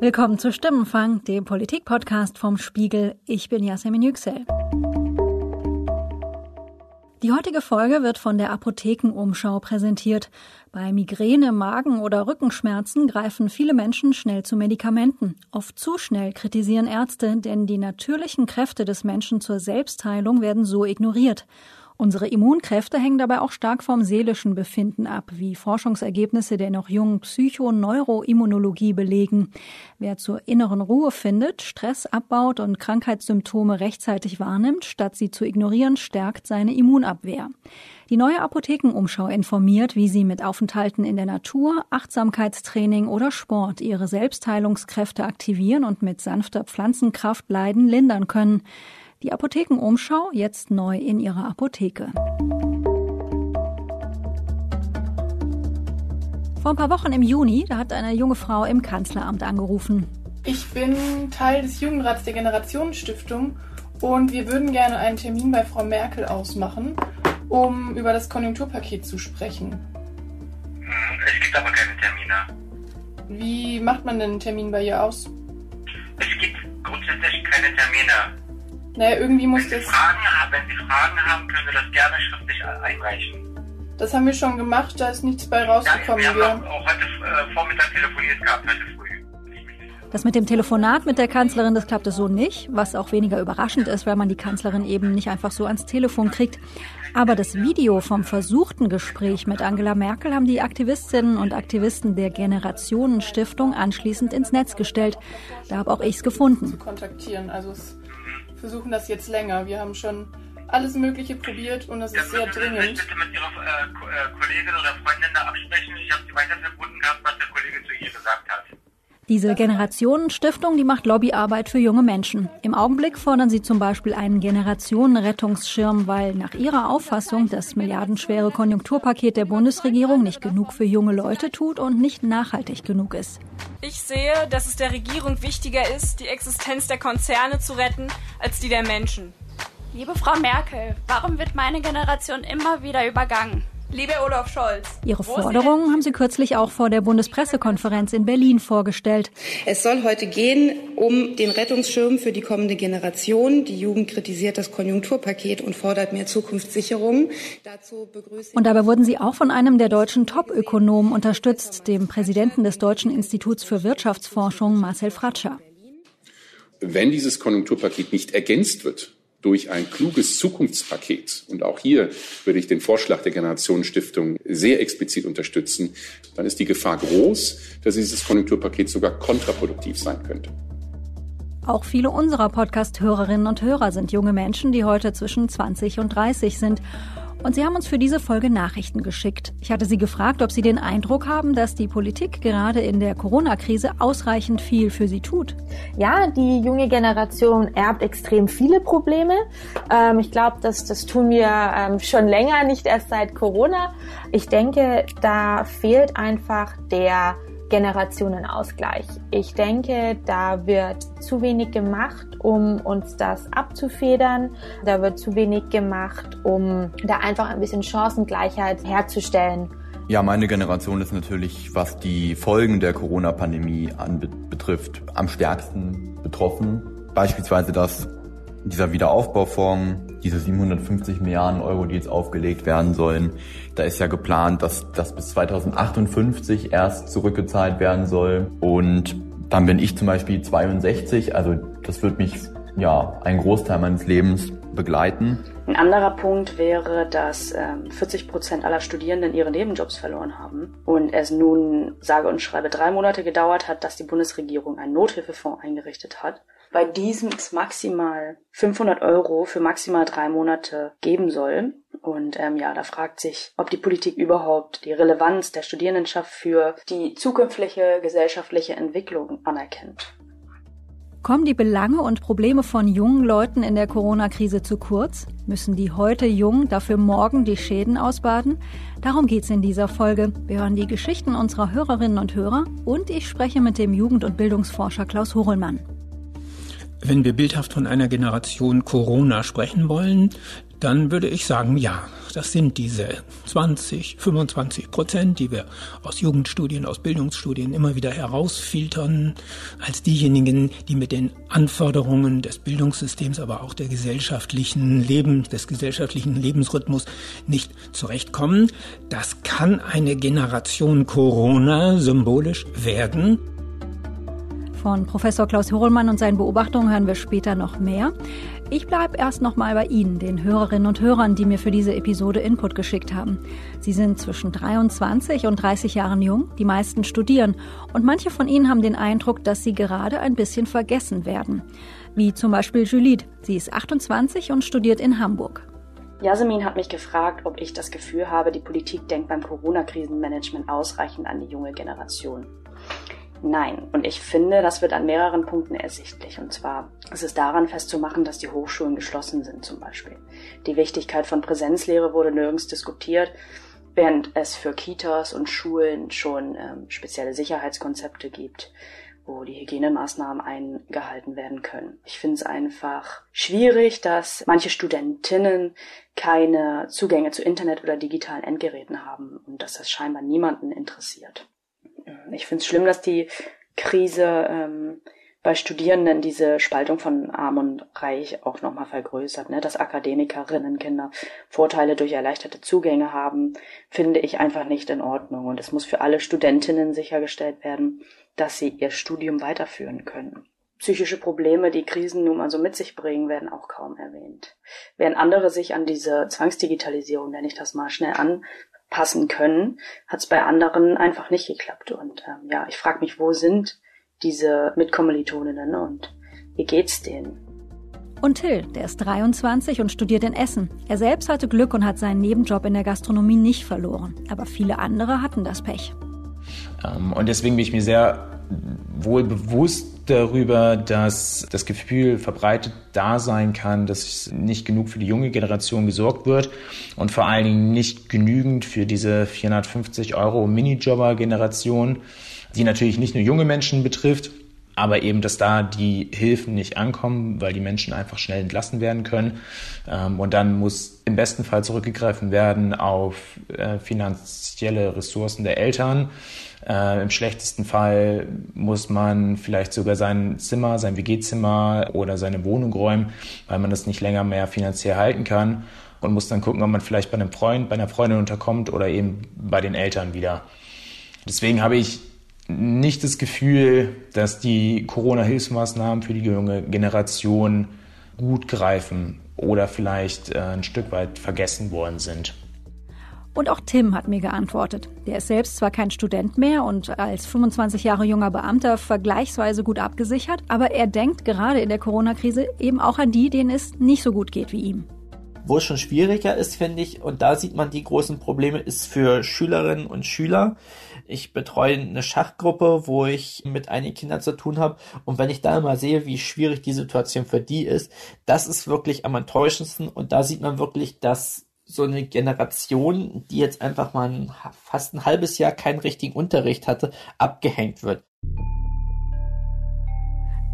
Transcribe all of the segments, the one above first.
Willkommen zu Stimmenfang, dem Politik-Podcast vom Spiegel. Ich bin Yasemin Yüksel. Die heutige Folge wird von der Apothekenumschau präsentiert. Bei Migräne, Magen- oder Rückenschmerzen greifen viele Menschen schnell zu Medikamenten. Oft zu schnell kritisieren Ärzte, denn die natürlichen Kräfte des Menschen zur Selbstheilung werden so ignoriert. Unsere Immunkräfte hängen dabei auch stark vom seelischen Befinden ab, wie Forschungsergebnisse der noch jungen Psychoneuroimmunologie belegen. Wer zur inneren Ruhe findet, Stress abbaut und Krankheitssymptome rechtzeitig wahrnimmt, statt sie zu ignorieren, stärkt seine Immunabwehr. Die neue Apothekenumschau informiert, wie Sie mit Aufenthalten in der Natur, Achtsamkeitstraining oder Sport Ihre Selbstheilungskräfte aktivieren und mit sanfter Pflanzenkraft Leiden lindern können. Die Apothekenumschau jetzt neu in ihrer Apotheke. Vor ein paar Wochen im Juni, da hat eine junge Frau im Kanzleramt angerufen. Ich bin Teil des Jugendrats der Generationenstiftung und wir würden gerne einen Termin bei Frau Merkel ausmachen, um über das Konjunkturpaket zu sprechen. Es gibt aber keine Termine. Wie macht man denn einen Termin bei ihr aus? Es gibt grundsätzlich keine Termine. Naja, irgendwie muss Wenn Sie, das. Fragen, haben- wenn Sie Fragen haben, können Sie das gerne schriftlich einreichen. Das haben wir schon gemacht, da ist nichts bei Ja, rausgekommen. wir haben auch, auch heute äh, Vormittag telefoniert gehabt, heute früh. Das mit dem Telefonat mit der Kanzlerin, das klappte so nicht, was auch weniger überraschend ist, weil man die Kanzlerin eben nicht einfach so ans Telefon kriegt. Aber das Video vom versuchten Gespräch mit Angela Merkel haben die Aktivistinnen und Aktivisten der Generationenstiftung anschließend ins Netz gestellt. Da habe auch ich's gefunden. kontaktieren. Also es versuchen das jetzt länger. Wir haben schon alles Mögliche probiert und Dann ist sehr dringend. bitte mit Ihrer äh, äh, Kollegin oder Freundin da absprechen. Ich habe Sie weiter verbunden gehabt, was der Kollege zu ihr gesagt hat. Diese Generationenstiftung, die macht Lobbyarbeit für junge Menschen. Im Augenblick fordern sie zum Beispiel einen Generationenrettungsschirm, weil nach ihrer Auffassung das milliardenschwere Konjunkturpaket der Bundesregierung nicht genug für junge Leute tut und nicht nachhaltig genug ist. Ich sehe, dass es der Regierung wichtiger ist, die Existenz der Konzerne zu retten, als die der Menschen. Liebe Frau Merkel, warum wird meine Generation immer wieder übergangen? Lieber Olaf Scholz. Ihre Forderungen haben sie kürzlich auch vor der Bundespressekonferenz in Berlin vorgestellt. Es soll heute gehen um den Rettungsschirm für die kommende Generation. Die Jugend kritisiert das Konjunkturpaket und fordert mehr Zukunftssicherung. Dazu begrüße Und dabei wurden sie auch von einem der deutschen Top-Ökonomen unterstützt, dem Präsidenten des Deutschen Instituts für Wirtschaftsforschung, Marcel Fratscher. wenn dieses Konjunkturpaket nicht ergänzt wird durch ein kluges Zukunftspaket, und auch hier würde ich den Vorschlag der Generationenstiftung sehr explizit unterstützen, dann ist die Gefahr groß, dass dieses Konjunkturpaket sogar kontraproduktiv sein könnte. Auch viele unserer Podcast-Hörerinnen und Hörer sind junge Menschen, die heute zwischen 20 und 30 sind. Und sie haben uns für diese Folge Nachrichten geschickt. Ich hatte sie gefragt, ob sie den Eindruck haben, dass die Politik gerade in der Corona-Krise ausreichend viel für sie tut. Ja, die junge Generation erbt extrem viele Probleme. Ähm, ich glaube, das, das tun wir ähm, schon länger, nicht erst seit Corona. Ich denke, da fehlt einfach der Generationenausgleich. Ich denke, da wird zu wenig gemacht, um uns das abzufedern. Da wird zu wenig gemacht, um da einfach ein bisschen Chancengleichheit herzustellen. Ja, meine Generation ist natürlich, was die Folgen der Corona-Pandemie anbetrifft, am stärksten betroffen. Beispielsweise das dieser Wiederaufbaufonds, diese 750 Milliarden Euro, die jetzt aufgelegt werden sollen. Da ist ja geplant, dass das bis 2058 erst zurückgezahlt werden soll. Und dann bin ich zum Beispiel 62, also das wird mich ja einen Großteil meines Lebens begleiten. Ein anderer Punkt wäre, dass ähm, 40 Prozent aller Studierenden ihre Nebenjobs verloren haben und es nun sage und schreibe drei Monate gedauert hat, dass die Bundesregierung einen Nothilfefonds eingerichtet hat. Bei diesem es maximal 500 Euro für maximal drei Monate geben soll. Und ähm, ja, da fragt sich, ob die Politik überhaupt die Relevanz der Studierendenschaft für die zukünftige gesellschaftliche Entwicklung anerkennt. Kommen die Belange und Probleme von jungen Leuten in der Corona-Krise zu kurz? Müssen die heute jung dafür morgen die Schäden ausbaden? Darum geht's in dieser Folge. Wir hören die Geschichten unserer Hörerinnen und Hörer und ich spreche mit dem Jugend- und Bildungsforscher Klaus Horelmann. Wenn wir bildhaft von einer Generation Corona sprechen wollen, dann würde ich sagen, ja, das sind diese 20, 25 Prozent, die wir aus Jugendstudien, aus Bildungsstudien immer wieder herausfiltern, als diejenigen, die mit den Anforderungen des Bildungssystems, aber auch der gesellschaftlichen Leben, des gesellschaftlichen Lebensrhythmus nicht zurechtkommen. Das kann eine Generation Corona symbolisch werden. Von Professor Klaus Hohlmann und seinen Beobachtungen hören wir später noch mehr. Ich bleibe erst noch mal bei Ihnen, den Hörerinnen und Hörern, die mir für diese Episode Input geschickt haben. Sie sind zwischen 23 und 30 Jahren jung, die meisten studieren und manche von Ihnen haben den Eindruck, dass sie gerade ein bisschen vergessen werden. Wie zum Beispiel Juliette. Sie ist 28 und studiert in Hamburg. Jasmin hat mich gefragt, ob ich das Gefühl habe, die Politik denkt beim Corona-Krisenmanagement ausreichend an die junge Generation. Nein, und ich finde, das wird an mehreren Punkten ersichtlich. Und zwar ist es daran festzumachen, dass die Hochschulen geschlossen sind zum Beispiel. Die Wichtigkeit von Präsenzlehre wurde nirgends diskutiert, während es für Kitas und Schulen schon ähm, spezielle Sicherheitskonzepte gibt wo die Hygienemaßnahmen eingehalten werden können. Ich finde es einfach schwierig, dass manche Studentinnen keine Zugänge zu Internet oder digitalen Endgeräten haben und dass das scheinbar niemanden interessiert ich finde es schlimm, dass die Krise ähm, bei Studierenden diese Spaltung von Arm und Reich auch nochmal vergrößert. Ne? Dass Akademikerinnenkinder Vorteile durch erleichterte Zugänge haben, finde ich einfach nicht in Ordnung. Und es muss für alle Studentinnen sichergestellt werden, dass sie ihr Studium weiterführen können. Psychische Probleme, die Krisen nun mal so mit sich bringen, werden auch kaum erwähnt. Während andere sich an diese Zwangsdigitalisierung, nenne ich das mal, schnell an, passen können, hat es bei anderen einfach nicht geklappt. Und ähm, ja, ich frage mich, wo sind diese Mitkommilitoninnen und wie geht's denen? Und Till, der ist 23 und studiert in Essen. Er selbst hatte Glück und hat seinen Nebenjob in der Gastronomie nicht verloren. Aber viele andere hatten das Pech. Ähm, und deswegen bin ich mir sehr wohl bewusst darüber, dass das Gefühl verbreitet da sein kann, dass nicht genug für die junge Generation gesorgt wird und vor allen Dingen nicht genügend für diese 450 Euro Minijobber-Generation, die natürlich nicht nur junge Menschen betrifft, aber eben, dass da die Hilfen nicht ankommen, weil die Menschen einfach schnell entlassen werden können. Ähm, und dann muss im besten Fall zurückgegriffen werden auf äh, finanzielle Ressourcen der Eltern. Äh, Im schlechtesten Fall muss man vielleicht sogar sein Zimmer, sein WG-Zimmer oder seine Wohnung räumen, weil man das nicht länger mehr finanziell halten kann und muss dann gucken, ob man vielleicht bei einem Freund, bei einer Freundin unterkommt oder eben bei den Eltern wieder. Deswegen habe ich nicht das Gefühl, dass die Corona-Hilfsmaßnahmen für die junge Generation gut greifen oder vielleicht äh, ein Stück weit vergessen worden sind. Und auch Tim hat mir geantwortet. Der ist selbst zwar kein Student mehr und als 25 Jahre junger Beamter vergleichsweise gut abgesichert, aber er denkt gerade in der Corona-Krise eben auch an die, denen es nicht so gut geht wie ihm. Wo es schon schwieriger ist, finde ich, und da sieht man die großen Probleme, ist für Schülerinnen und Schüler. Ich betreue eine Schachgruppe, wo ich mit einigen Kindern zu tun habe. Und wenn ich da mal sehe, wie schwierig die Situation für die ist, das ist wirklich am enttäuschendsten. Und da sieht man wirklich, dass so eine Generation, die jetzt einfach mal ein, fast ein halbes Jahr keinen richtigen Unterricht hatte, abgehängt wird.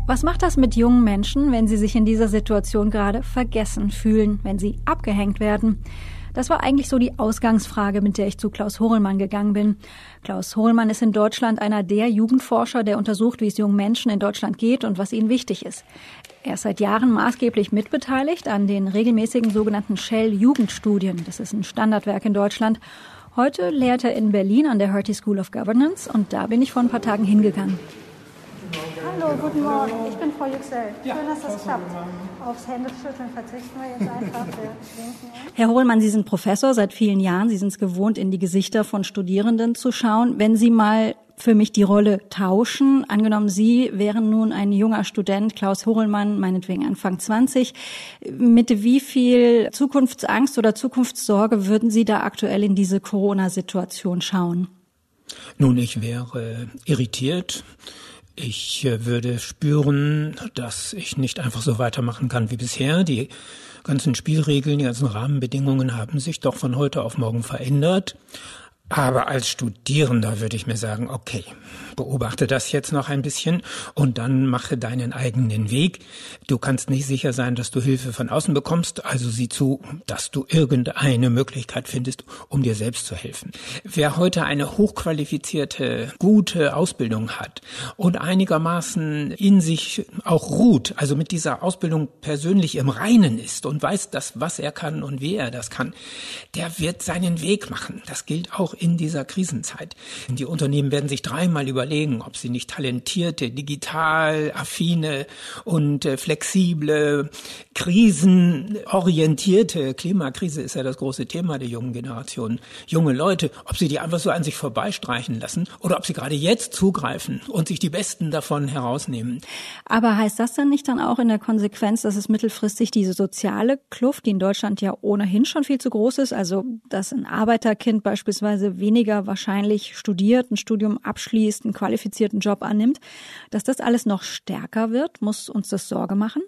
Was macht das mit jungen Menschen, wenn sie sich in dieser Situation gerade vergessen fühlen, wenn sie abgehängt werden? Das war eigentlich so die Ausgangsfrage, mit der ich zu Klaus Horelmann gegangen bin. Klaus Horelmann ist in Deutschland einer der Jugendforscher, der untersucht, wie es jungen Menschen in Deutschland geht und was ihnen wichtig ist. Er ist seit Jahren maßgeblich mitbeteiligt an den regelmäßigen sogenannten Shell-Jugendstudien. Das ist ein Standardwerk in Deutschland. Heute lehrt er in Berlin an der Hertie School of Governance und da bin ich vor ein paar Tagen hingegangen. Hallo, guten Morgen. Ich bin Frau Yüksel. Schön, dass das klappt. Aufs Händeschütteln verzichten wir jetzt einfach. Herr Hohlmann, Sie sind Professor seit vielen Jahren. Sie sind es gewohnt, in die Gesichter von Studierenden zu schauen. Wenn Sie mal für mich die Rolle tauschen. Angenommen, Sie wären nun ein junger Student, Klaus Horelmann, meinetwegen Anfang 20. Mit wie viel Zukunftsangst oder Zukunftssorge würden Sie da aktuell in diese Corona-Situation schauen? Nun, ich wäre irritiert ich äh, würde spüren, dass ich nicht einfach so weitermachen kann wie bisher. Die ganzen Spielregeln, die ganzen Rahmenbedingungen haben sich doch von heute auf morgen verändert. Aber als Studierender würde ich mir sagen, okay, beobachte das jetzt noch ein bisschen und dann mache deinen eigenen Weg. Du kannst nicht sicher sein, dass du Hilfe von außen bekommst, also sieh zu, dass du irgendeine Möglichkeit findest, um dir selbst zu helfen. Wer heute eine hochqualifizierte, gute Ausbildung hat und einigermaßen in sich auch ruht, also mit dieser Ausbildung persönlich im Reinen ist und weiß, dass was er kann und wie er das kann, der wird seinen Weg machen. Das gilt auch in dieser Krisenzeit. Die Unternehmen werden sich dreimal über überlegen, ob sie nicht talentierte, digital affine und äh, flexible, krisenorientierte, Klimakrise ist ja das große Thema der jungen Generation, junge Leute, ob sie die einfach so an sich vorbeistreichen lassen oder ob sie gerade jetzt zugreifen und sich die Besten davon herausnehmen. Aber heißt das dann nicht dann auch in der Konsequenz, dass es mittelfristig diese soziale Kluft, die in Deutschland ja ohnehin schon viel zu groß ist, also dass ein Arbeiterkind beispielsweise weniger wahrscheinlich studiert, ein Studium abschließt, einen qualifizierten Job annimmt, dass das alles noch stärker wird? Muss uns das Sorge machen?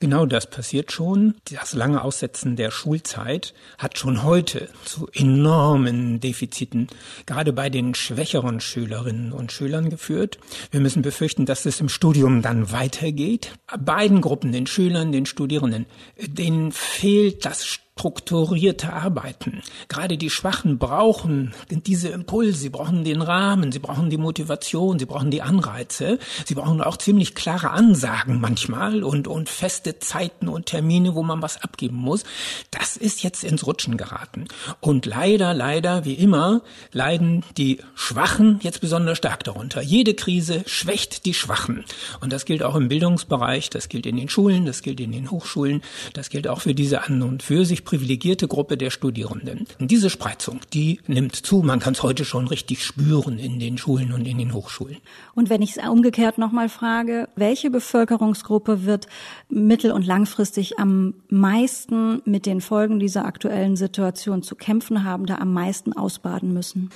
Genau das passiert schon. Das lange Aussetzen der Schulzeit hat schon heute zu enormen Defiziten, gerade bei den schwächeren Schülerinnen und Schülern geführt. Wir müssen befürchten, dass es im Studium dann weitergeht. Beiden Gruppen, den Schülern, den Studierenden, denen fehlt das strukturierte Arbeiten. Gerade die Schwachen brauchen diese Impulse, sie brauchen den Rahmen, sie brauchen die Motivation, sie brauchen die Anreize, sie brauchen auch ziemlich klare Ansagen manchmal und, und feste Zeiten und Termine, wo man was abgeben muss. Das ist jetzt ins Rutschen geraten. Und leider, leider, wie immer, leiden die Schwachen jetzt besonders stark darunter. Jede Krise schwächt die Schwachen. Und das gilt auch im Bildungsbereich, das gilt in den Schulen, das gilt in den Hochschulen, das gilt auch für diese an und für sich privilegierte Gruppe der Studierenden. Und diese Spreizung, die nimmt zu. Man kann es heute schon richtig spüren in den Schulen und in den Hochschulen. Und wenn ich es umgekehrt nochmal frage, welche Bevölkerungsgruppe wird mittel- und langfristig am meisten mit den Folgen dieser aktuellen Situation zu kämpfen haben, da am meisten ausbaden müssen?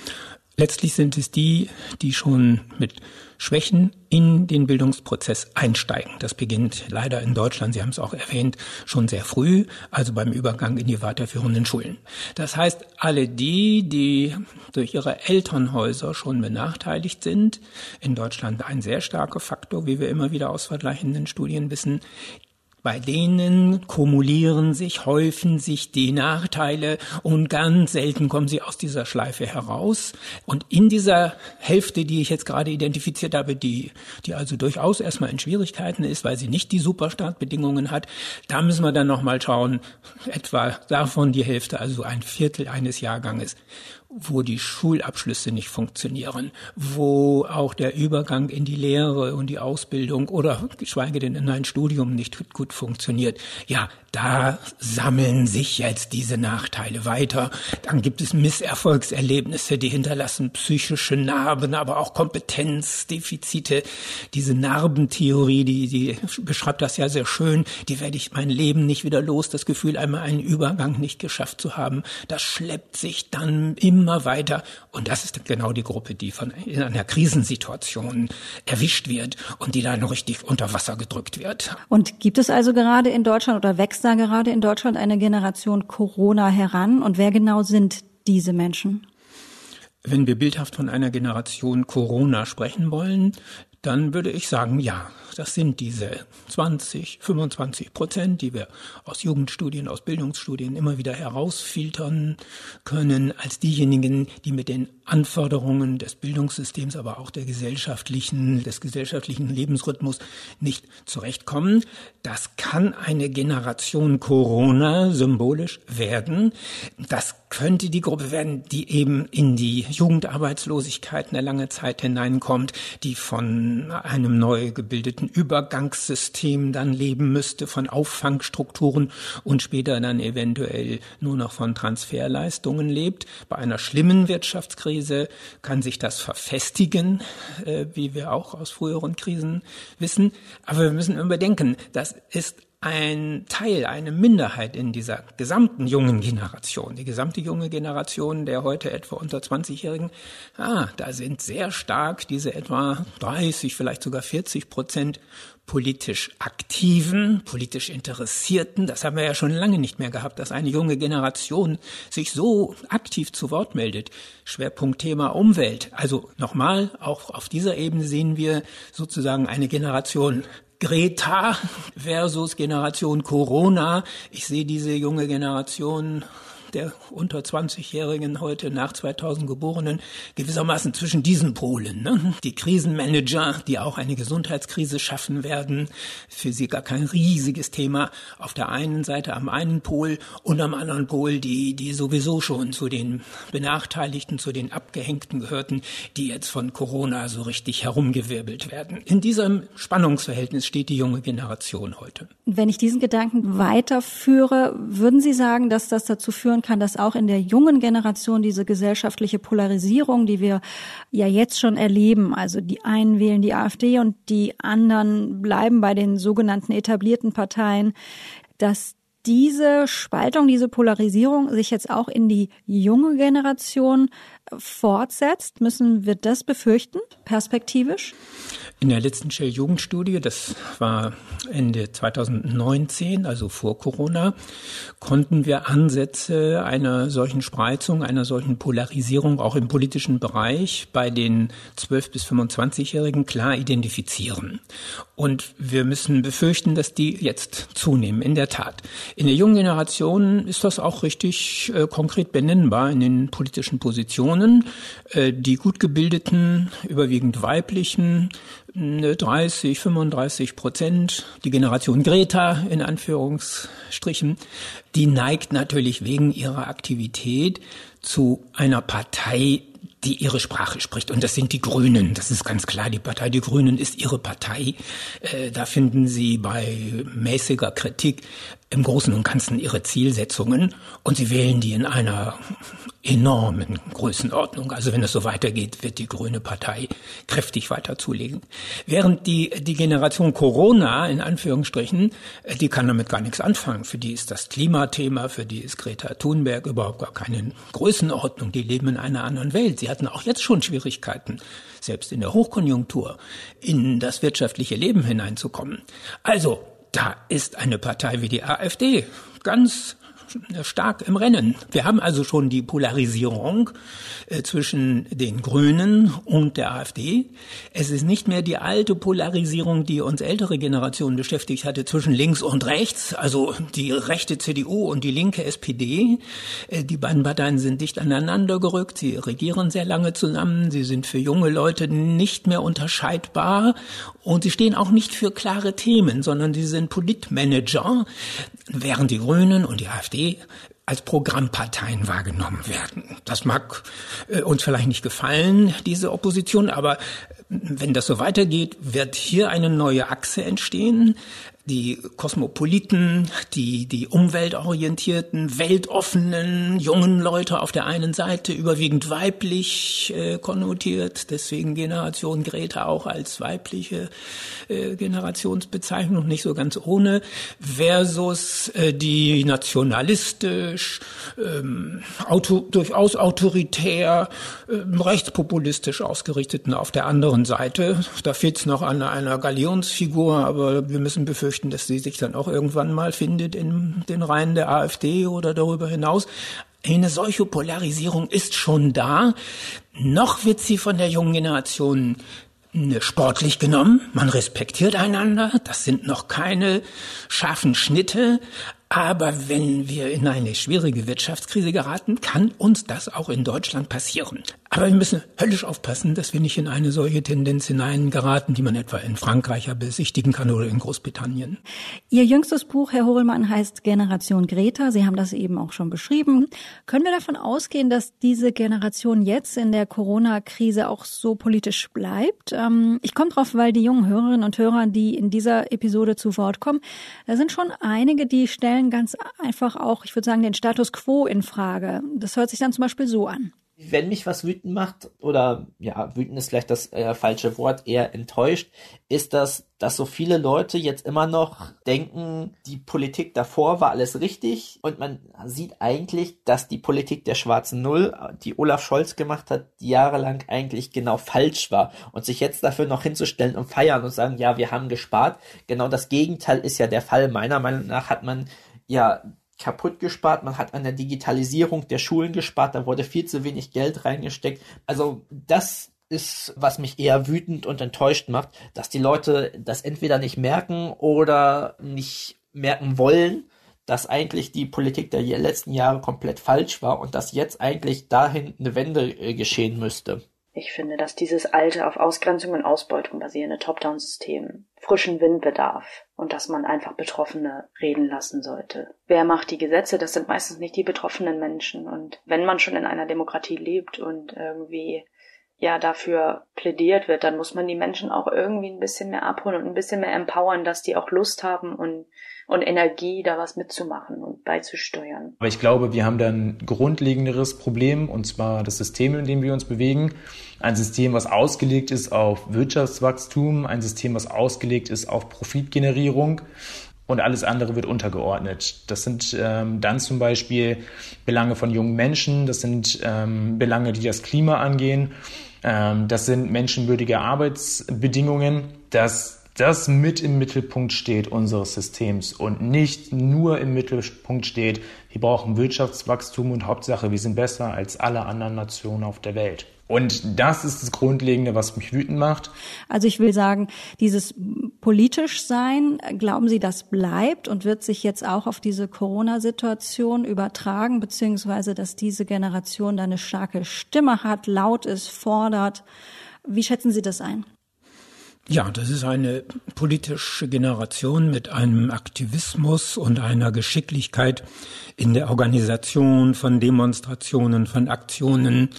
Letztlich sind es die, die schon mit Schwächen in den Bildungsprozess einsteigen. Das beginnt leider in Deutschland, Sie haben es auch erwähnt, schon sehr früh, also beim Übergang in die weiterführenden Schulen. Das heißt, alle die, die durch ihre Elternhäuser schon benachteiligt sind, in Deutschland ein sehr starker Faktor, wie wir immer wieder aus vergleichenden Studien wissen, bei denen kumulieren sich, häufen sich die Nachteile und ganz selten kommen sie aus dieser Schleife heraus. Und in dieser Hälfte, die ich jetzt gerade identifiziert habe, die, die also durchaus erstmal in Schwierigkeiten ist, weil sie nicht die Superstartbedingungen hat, da müssen wir dann nochmal schauen, etwa davon die Hälfte, also ein Viertel eines Jahrganges wo die Schulabschlüsse nicht funktionieren, wo auch der Übergang in die Lehre und die Ausbildung oder geschweige denn in ein Studium nicht gut funktioniert. Ja, da sammeln sich jetzt diese Nachteile weiter. Dann gibt es Misserfolgserlebnisse, die hinterlassen psychische Narben, aber auch Kompetenzdefizite. Diese Narbentheorie, die, die beschreibt das ja sehr schön. Die werde ich mein Leben nicht wieder los. Das Gefühl, einmal einen Übergang nicht geschafft zu haben, das schleppt sich dann immer weiter. Und das ist genau die Gruppe, die von in einer Krisensituation erwischt wird und die dann richtig unter Wasser gedrückt wird. Und gibt es also gerade in Deutschland oder wächst da gerade in Deutschland eine Generation Corona heran und wer genau sind diese Menschen? Wenn wir bildhaft von einer Generation Corona sprechen wollen, dann würde ich sagen, ja, das sind diese 20, 25 Prozent, die wir aus Jugendstudien, aus Bildungsstudien immer wieder herausfiltern können, als diejenigen, die mit den Anforderungen des Bildungssystems, aber auch der gesellschaftlichen, des gesellschaftlichen Lebensrhythmus nicht zurechtkommen. Das kann eine Generation Corona symbolisch werden. Das könnte die Gruppe werden, die eben in die Jugendarbeitslosigkeit eine lange Zeit hineinkommt, die von einem neu gebildeten Übergangssystem dann leben müsste, von Auffangstrukturen und später dann eventuell nur noch von Transferleistungen lebt. Bei einer schlimmen Wirtschaftskrise kann sich das verfestigen, äh, wie wir auch aus früheren Krisen wissen. Aber wir müssen überdenken, das ist ein Teil, eine Minderheit in dieser gesamten jungen Generation, die gesamte junge Generation der heute etwa unter 20-Jährigen, ah, da sind sehr stark diese etwa 30, vielleicht sogar 40 Prozent politisch aktiven, politisch interessierten, das haben wir ja schon lange nicht mehr gehabt, dass eine junge Generation sich so aktiv zu Wort meldet. Schwerpunktthema Umwelt. Also nochmal, auch auf dieser Ebene sehen wir sozusagen eine Generation Greta versus Generation Corona. Ich sehe diese junge Generation der unter 20-Jährigen heute nach 2000 Geborenen gewissermaßen zwischen diesen Polen. Ne? Die Krisenmanager, die auch eine Gesundheitskrise schaffen werden, für sie gar kein riesiges Thema. Auf der einen Seite am einen Pol und am anderen Pol die, die sowieso schon zu den Benachteiligten, zu den Abgehängten gehörten, die jetzt von Corona so richtig herumgewirbelt werden. In diesem Spannungsverhältnis steht die junge Generation heute. Wenn ich diesen Gedanken weiterführe, würden Sie sagen, dass das dazu führen führen kann, dass auch in der jungen Generation diese gesellschaftliche Polarisierung, die wir ja jetzt schon erleben, also die einen wählen die AfD und die anderen bleiben bei den sogenannten etablierten Parteien, dass diese Spaltung, diese Polarisierung sich jetzt auch in die junge Generation fortsetzt? Müssen wir das befürchten, perspektivisch? In der letzten Shell-Jugendstudie, das war Ende 2019, also vor Corona, konnten wir Ansätze einer solchen Spreizung, einer solchen Polarisierung auch im politischen Bereich bei den 12- bis 25-Jährigen klar identifizieren. Und wir müssen befürchten, dass die jetzt zunehmen, in der Tat. In der jungen Generation ist das auch richtig äh, konkret benennbar in den politischen Positionen. Äh, die gut gebildeten, überwiegend weiblichen, 30, 35 Prozent, die Generation Greta in Anführungsstrichen, die neigt natürlich wegen ihrer Aktivität zu einer Partei, die ihre Sprache spricht. Und das sind die Grünen. Das ist ganz klar. Die Partei Die Grünen ist ihre Partei. Äh, da finden Sie bei mäßiger Kritik im Großen und Ganzen ihre Zielsetzungen. Und Sie wählen die in einer enormen Größenordnung. Also wenn es so weitergeht, wird die Grüne Partei kräftig weiter zulegen. Während die, die Generation Corona, in Anführungsstrichen, äh, die kann damit gar nichts anfangen. Für die ist das Klimathema, für die ist Greta Thunberg überhaupt gar keine Größenordnung. Die leben in einer anderen Welt. Sie hatten auch jetzt schon Schwierigkeiten, selbst in der Hochkonjunktur, in das wirtschaftliche Leben hineinzukommen. Also, da ist eine Partei wie die AfD ganz stark im Rennen. Wir haben also schon die Polarisierung äh, zwischen den Grünen und der AfD. Es ist nicht mehr die alte Polarisierung, die uns ältere Generationen beschäftigt hatte, zwischen links und rechts, also die rechte CDU und die linke SPD. Äh, die beiden Parteien sind dicht aneinander gerückt. Sie regieren sehr lange zusammen. Sie sind für junge Leute nicht mehr unterscheidbar und sie stehen auch nicht für klare Themen, sondern sie sind Politmanager, während die Grünen und die AfD als Programmparteien wahrgenommen werden. Das mag äh, uns vielleicht nicht gefallen, diese Opposition, aber wenn das so weitergeht, wird hier eine neue Achse entstehen, die Kosmopoliten, die, die umweltorientierten, weltoffenen jungen Leute auf der einen Seite, überwiegend weiblich äh, konnotiert, deswegen Generation Greta auch als weibliche äh, Generationsbezeichnung, nicht so ganz ohne, versus äh, die nationalistisch, ähm, auto, durchaus autoritär, äh, rechtspopulistisch ausgerichteten auf der anderen Seite. Da fehlt es noch an einer Galionsfigur, aber wir müssen befürchten, befürchten, dass sie sich dann auch irgendwann mal findet in den Reihen der AfD oder darüber hinaus. Eine solche Polarisierung ist schon da. Noch wird sie von der jungen Generation ne, sportlich genommen. Man respektiert einander. Das sind noch keine scharfen Schnitte. Aber wenn wir in eine schwierige Wirtschaftskrise geraten, kann uns das auch in Deutschland passieren. Aber wir müssen höllisch aufpassen, dass wir nicht in eine solche Tendenz hineingeraten, die man etwa in Frankreich besichtigen kann oder in Großbritannien. Ihr jüngstes Buch, Herr Horelmann, heißt Generation Greta. Sie haben das eben auch schon beschrieben. Können wir davon ausgehen, dass diese Generation jetzt in der Corona-Krise auch so politisch bleibt? Ähm, ich komme drauf, weil die jungen Hörerinnen und Hörer, die in dieser Episode zu Wort kommen, da sind schon einige, die stellen stellen ganz einfach auch, ich würde sagen, den Status quo in Frage. Das hört sich dann zum Beispiel so an. Wenn mich was wütend macht, oder ja, wütend ist vielleicht das äh, falsche Wort, eher enttäuscht, ist das, dass so viele Leute jetzt immer noch denken, die Politik davor war alles richtig und man sieht eigentlich, dass die Politik der schwarzen Null, die Olaf Scholz gemacht hat, jahrelang eigentlich genau falsch war und sich jetzt dafür noch hinzustellen und feiern und sagen, ja, wir haben gespart. Genau das Gegenteil ist ja der Fall. Meiner Meinung nach hat man ja kaputt gespart, man hat an der Digitalisierung der Schulen gespart, da wurde viel zu wenig Geld reingesteckt. Also das ist, was mich eher wütend und enttäuscht macht, dass die Leute das entweder nicht merken oder nicht merken wollen, dass eigentlich die Politik der letzten Jahre komplett falsch war und dass jetzt eigentlich dahin eine Wende äh, geschehen müsste. Ich finde, dass dieses alte, auf Ausgrenzung und Ausbeutung basierende Top-Down-System frischen Wind bedarf und dass man einfach Betroffene reden lassen sollte. Wer macht die Gesetze? Das sind meistens nicht die betroffenen Menschen. Und wenn man schon in einer Demokratie lebt und irgendwie ja dafür plädiert wird, dann muss man die Menschen auch irgendwie ein bisschen mehr abholen und ein bisschen mehr empowern, dass die auch Lust haben und und Energie, da was mitzumachen und beizusteuern. Aber ich glaube, wir haben da ein grundlegenderes Problem, und zwar das System, in dem wir uns bewegen. Ein System, was ausgelegt ist auf Wirtschaftswachstum, ein System, was ausgelegt ist auf Profitgenerierung und alles andere wird untergeordnet. Das sind ähm, dann zum Beispiel Belange von jungen Menschen, das sind ähm, Belange, die das Klima angehen, das sind menschenwürdige Arbeitsbedingungen, das das mit im Mittelpunkt steht unseres Systems und nicht nur im Mittelpunkt steht, wir brauchen Wirtschaftswachstum und Hauptsache, wir sind besser als alle anderen Nationen auf der Welt. Und das ist das Grundlegende, was mich wütend macht. Also ich will sagen, dieses politisch sein, glauben Sie, das bleibt und wird sich jetzt auch auf diese Corona-Situation übertragen, beziehungsweise dass diese Generation da eine starke Stimme hat, laut ist, fordert. Wie schätzen Sie das ein? Ja, das ist eine politische Generation mit einem Aktivismus und einer Geschicklichkeit in der Organisation von Demonstrationen, von Aktionen,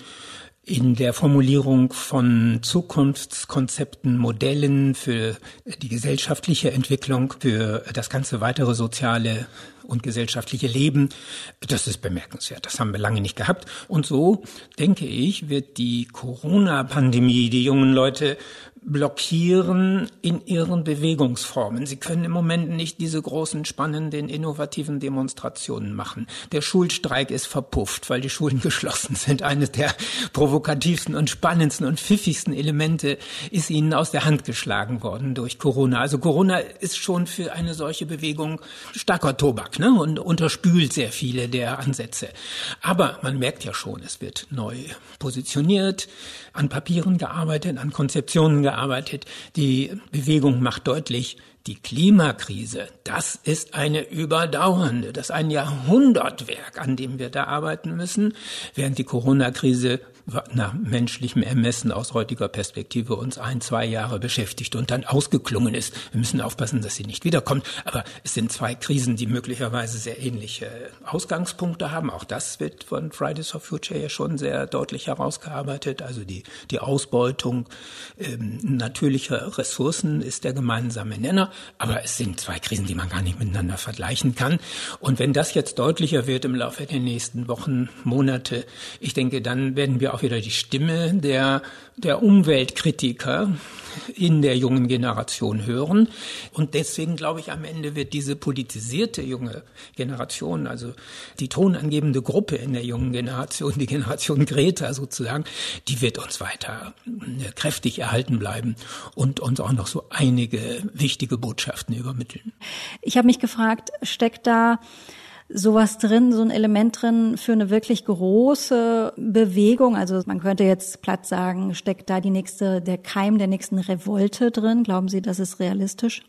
in der Formulierung von Zukunftskonzepten, Modellen für die gesellschaftliche Entwicklung, für das ganze weitere soziale und gesellschaftliche Leben. Das ist bemerkenswert. Das haben wir lange nicht gehabt. Und so, denke ich, wird die Corona-Pandemie die jungen Leute blockieren in ihren Bewegungsformen. Sie können im Moment nicht diese großen, spannenden, innovativen Demonstrationen machen. Der Schulstreik ist verpufft, weil die Schulen geschlossen sind. Eines der provokativsten und spannendsten und pfiffigsten Elemente ist ihnen aus der Hand geschlagen worden durch Corona. Also Corona ist schon für eine solche Bewegung starker Tobak ne? und unterspült sehr viele der Ansätze. Aber man merkt ja schon, es wird neu positioniert, an Papieren gearbeitet, an Konzeptionen gearbeitet. Die Bewegung macht deutlich, die Klimakrise, das ist eine überdauernde, das ist ein Jahrhundertwerk, an dem wir da arbeiten müssen, während die Corona-Krise nach menschlichem Ermessen aus heutiger Perspektive uns ein, zwei Jahre beschäftigt und dann ausgeklungen ist. Wir müssen aufpassen, dass sie nicht wiederkommt. Aber es sind zwei Krisen, die möglicherweise sehr ähnliche Ausgangspunkte haben. Auch das wird von Fridays for Future ja schon sehr deutlich herausgearbeitet. Also die, die Ausbeutung ähm, natürlicher Ressourcen ist der gemeinsame Nenner. Aber es sind zwei Krisen, die man gar nicht miteinander vergleichen kann. Und wenn das jetzt deutlicher wird im Laufe der nächsten Wochen, Monate, ich denke, dann werden wir auch wieder die Stimme der, der Umweltkritiker in der jungen Generation hören. Und deswegen glaube ich, am Ende wird diese politisierte junge Generation, also die tonangebende Gruppe in der jungen Generation, die Generation Greta sozusagen, die wird uns weiter äh, kräftig erhalten bleiben und uns auch noch so einige wichtige Botschaften übermitteln. Ich habe mich gefragt, steckt da sowas drin, so ein Element drin für eine wirklich große Bewegung? Also man könnte jetzt platt sagen, steckt da die nächste, der Keim der nächsten Revolte drin? Glauben Sie, das ist realistisch?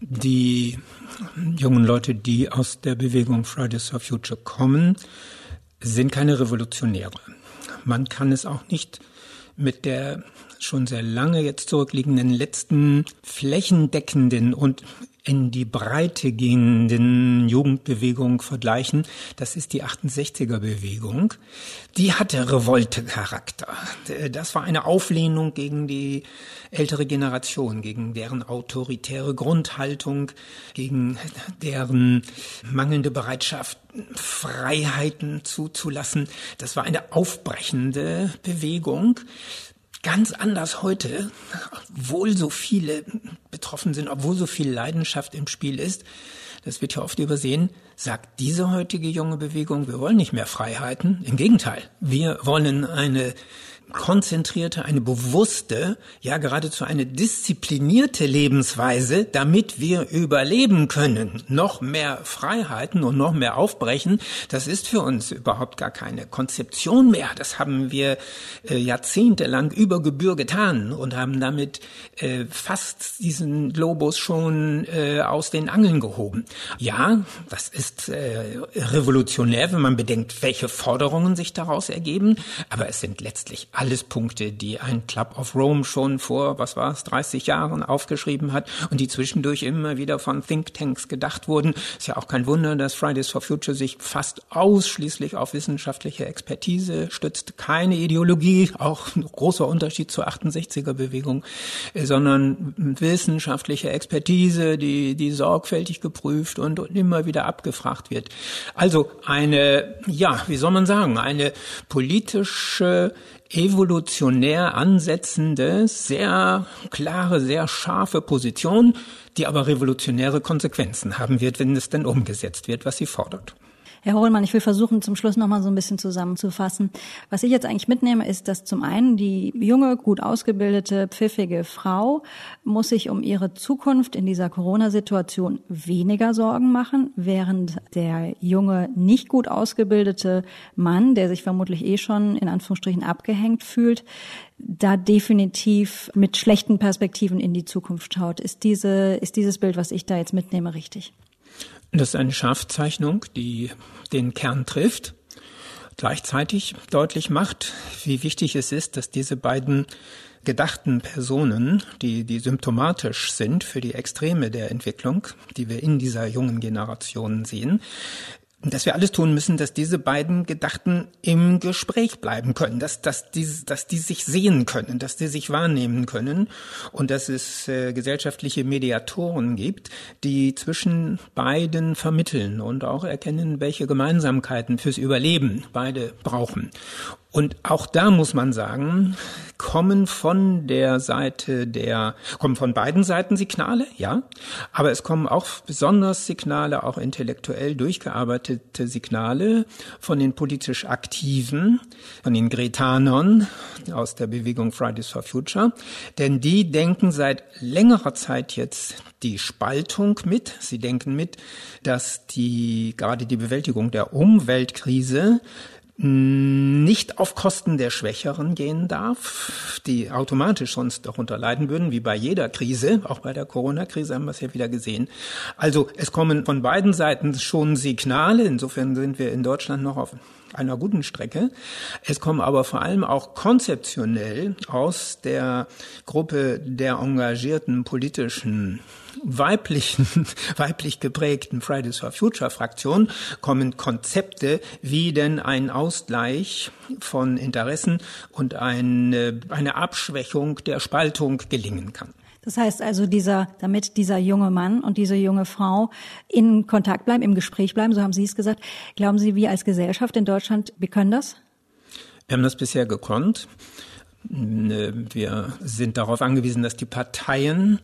Die jungen Leute, die aus der Bewegung Fridays for Future kommen, sind keine Revolutionäre. Man kann es auch nicht mit der schon sehr lange jetzt zurückliegenden letzten flächendeckenden und in die Breite gehenden Jugendbewegung vergleichen, das ist die 68er Bewegung. Die hatte Revolte-Charakter. Das war eine Auflehnung gegen die ältere Generation, gegen deren autoritäre Grundhaltung, gegen deren mangelnde Bereitschaft, Freiheiten zuzulassen. Das war eine aufbrechende Bewegung, ganz anders heute, obwohl so viele betroffen sind, obwohl so viel Leidenschaft im Spiel ist, das wird ja oft übersehen, sagt diese heutige junge Bewegung, wir wollen nicht mehr Freiheiten. Im Gegenteil, wir wollen eine konzentrierte, eine bewusste, ja geradezu eine disziplinierte Lebensweise, damit wir überleben können. Noch mehr Freiheiten und noch mehr Aufbrechen, das ist für uns überhaupt gar keine Konzeption mehr. Das haben wir äh, jahrzehntelang über Gebühr getan und haben damit äh, fast diesen Globus schon äh, aus den Angeln gehoben. Ja, das ist äh, revolutionär, wenn man bedenkt, welche Forderungen sich daraus ergeben, aber es sind letztlich alles Punkte, die ein Club of Rome schon vor, was war es, 30 Jahren aufgeschrieben hat und die zwischendurch immer wieder von Thinktanks gedacht wurden. Ist ja auch kein Wunder, dass Fridays for Future sich fast ausschließlich auf wissenschaftliche Expertise stützt. Keine Ideologie, auch ein großer Unterschied zur 68er Bewegung, äh, sondern wissenschaftliche Expertise, die, die sorgfältig geprüft und, und immer wieder abgefragt wird. Also eine, ja, wie soll man sagen, eine politische evolutionär ansetzende, sehr klare, sehr scharfe Position, die aber revolutionäre Konsequenzen haben wird, wenn es denn umgesetzt wird, was sie fordert. Herr Hohlmann, ich will versuchen, zum Schluss noch mal so ein bisschen zusammenzufassen. Was ich jetzt eigentlich mitnehme, ist, dass zum einen die junge, gut ausgebildete, pfiffige Frau muss sich um ihre Zukunft in dieser Corona-Situation weniger Sorgen machen, während der junge, nicht gut ausgebildete Mann, der sich vermutlich eh schon in Anführungsstrichen abgehängt fühlt, da definitiv mit schlechten Perspektiven in die Zukunft schaut. Ist diese, ist dieses Bild, was ich da jetzt mitnehme, richtig? Das ist eine Scharfzeichnung, die den Kern trifft, gleichzeitig deutlich macht, wie wichtig es ist, dass diese beiden gedachten Personen, die, die symptomatisch sind für die Extreme der Entwicklung, die wir in dieser jungen Generation sehen, dass wir alles tun müssen, dass diese beiden Gedachten im Gespräch bleiben können, dass, dass, die, dass die sich sehen können, dass die sich wahrnehmen können und dass es äh, gesellschaftliche Mediatoren gibt, die zwischen beiden vermitteln und auch erkennen, welche Gemeinsamkeiten fürs Überleben beide brauchen. Und auch da muss man sagen, kommen von der Seite der, kommen von beiden Seiten Signale, ja, aber es kommen auch besonders Signale, auch intellektuell durchgearbeitete Signale von den politisch Aktiven, von den Gretanern aus der Bewegung Fridays for Future, denn die denken seit längerer Zeit jetzt die Spaltung mit. Sie denken mit, dass die, gerade die Bewältigung der Umweltkrise nicht auf Kosten der Schwächeren gehen darf, die automatisch sonst darunter leiden würden, wie bei jeder Krise, auch bei der Corona-Krise haben wir es ja wieder gesehen. Also es kommen von beiden Seiten schon Signale, insofern sind wir in Deutschland noch auf einer guten Strecke. Es kommen aber vor allem auch konzeptionell aus der Gruppe der engagierten politischen weiblichen, weiblich geprägten Fridays for Future Fraktion kommen Konzepte, wie denn ein Ausgleich von Interessen und eine, eine Abschwächung der Spaltung gelingen kann. Das heißt also, dieser, damit dieser junge Mann und diese junge Frau in Kontakt bleiben, im Gespräch bleiben, so haben Sie es gesagt. Glauben Sie, wir als Gesellschaft in Deutschland, wir können das? Wir haben das bisher gekonnt. Wir sind darauf angewiesen, dass die Parteien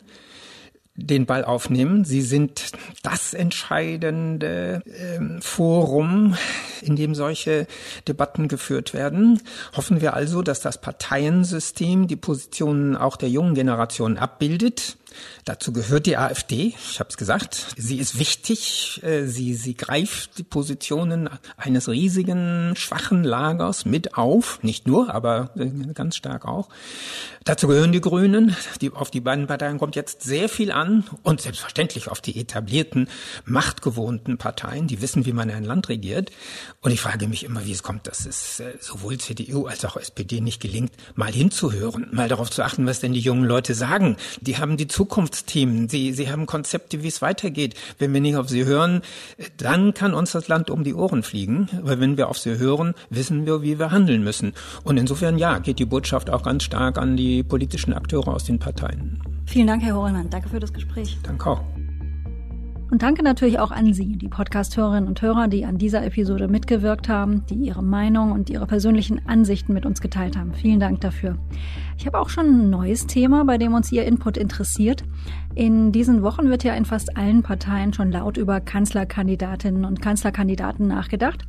den Ball aufnehmen. Sie sind das entscheidende äh, Forum, in dem solche Debatten geführt werden. Hoffen wir also, dass das Parteiensystem die Positionen auch der jungen Generation abbildet Dazu gehört die AfD. Ich habe es gesagt. Sie ist wichtig. Äh, sie, sie greift die Positionen eines riesigen, schwachen Lagers mit auf. Nicht nur, aber äh, ganz stark auch. Dazu gehören die Grünen. Die, auf die beiden Parteien kommt jetzt sehr viel an. Und selbstverständlich auf die etablierten, machtgewohnten Parteien, die wissen, wie man ein Land regiert. Und ich frage mich immer, wie es kommt, dass es äh, sowohl CDU als auch SPD nicht gelingt, mal hinzuhören, mal darauf zu achten, was denn die jungen Leute sagen. Die haben die Zukunftsthemen. Sie, Sie haben Konzepte, wie es weitergeht. Wenn wir nicht auf Sie hören, dann kann uns das Land um die Ohren fliegen. Weil wenn wir auf Sie hören, wissen wir, wie wir handeln müssen. Und insofern, ja, geht die Botschaft auch ganz stark an die politischen Akteure aus den Parteien. Vielen Dank, Herr Horemann. Danke für das Gespräch. Danke auch. Und danke natürlich auch an Sie, die Podcast-Hörerinnen und Hörer, die an dieser Episode mitgewirkt haben, die ihre Meinung und ihre persönlichen Ansichten mit uns geteilt haben. Vielen Dank dafür. Ich habe auch schon ein neues Thema, bei dem uns Ihr Input interessiert. In diesen Wochen wird ja in fast allen Parteien schon laut über Kanzlerkandidatinnen und Kanzlerkandidaten nachgedacht.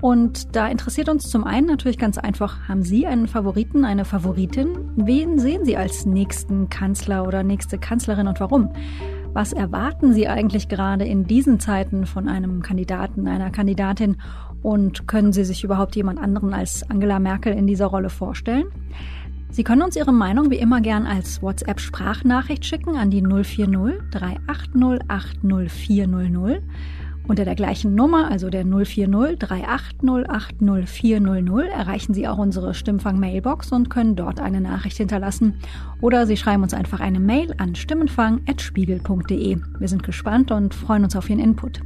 Und da interessiert uns zum einen natürlich ganz einfach, haben Sie einen Favoriten, eine Favoritin? Wen sehen Sie als nächsten Kanzler oder nächste Kanzlerin und warum? Was erwarten Sie eigentlich gerade in diesen Zeiten von einem Kandidaten, einer Kandidatin? Und können Sie sich überhaupt jemand anderen als Angela Merkel in dieser Rolle vorstellen? Sie können uns Ihre Meinung wie immer gern als WhatsApp-Sprachnachricht schicken an die 040 380 80400. Unter der gleichen Nummer, also der 040 380 80400, erreichen Sie auch unsere Stimmfang-Mailbox und können dort eine Nachricht hinterlassen. Oder Sie schreiben uns einfach eine Mail an stimmenfang.spiegel.de. Wir sind gespannt und freuen uns auf Ihren Input.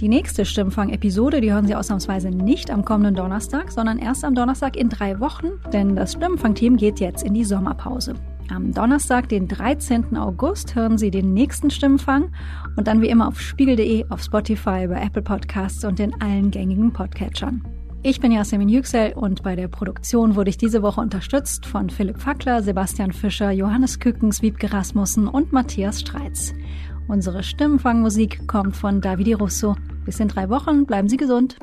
Die nächste Stimmfang-Episode, die hören Sie ausnahmsweise nicht am kommenden Donnerstag, sondern erst am Donnerstag in drei Wochen, denn das Stimmfang-Team geht jetzt in die Sommerpause. Am Donnerstag, den 13. August, hören Sie den nächsten Stimmenfang und dann wie immer auf spiegel.de, auf Spotify, bei Apple Podcasts und in allen gängigen Podcatchern. Ich bin Jasmin Yüksel und bei der Produktion wurde ich diese Woche unterstützt von Philipp Fackler, Sebastian Fischer, Johannes Kückens, Wiebke Rasmussen und Matthias Streitz. Unsere Stimmenfangmusik kommt von Davide Russo. Bis in drei Wochen, bleiben Sie gesund.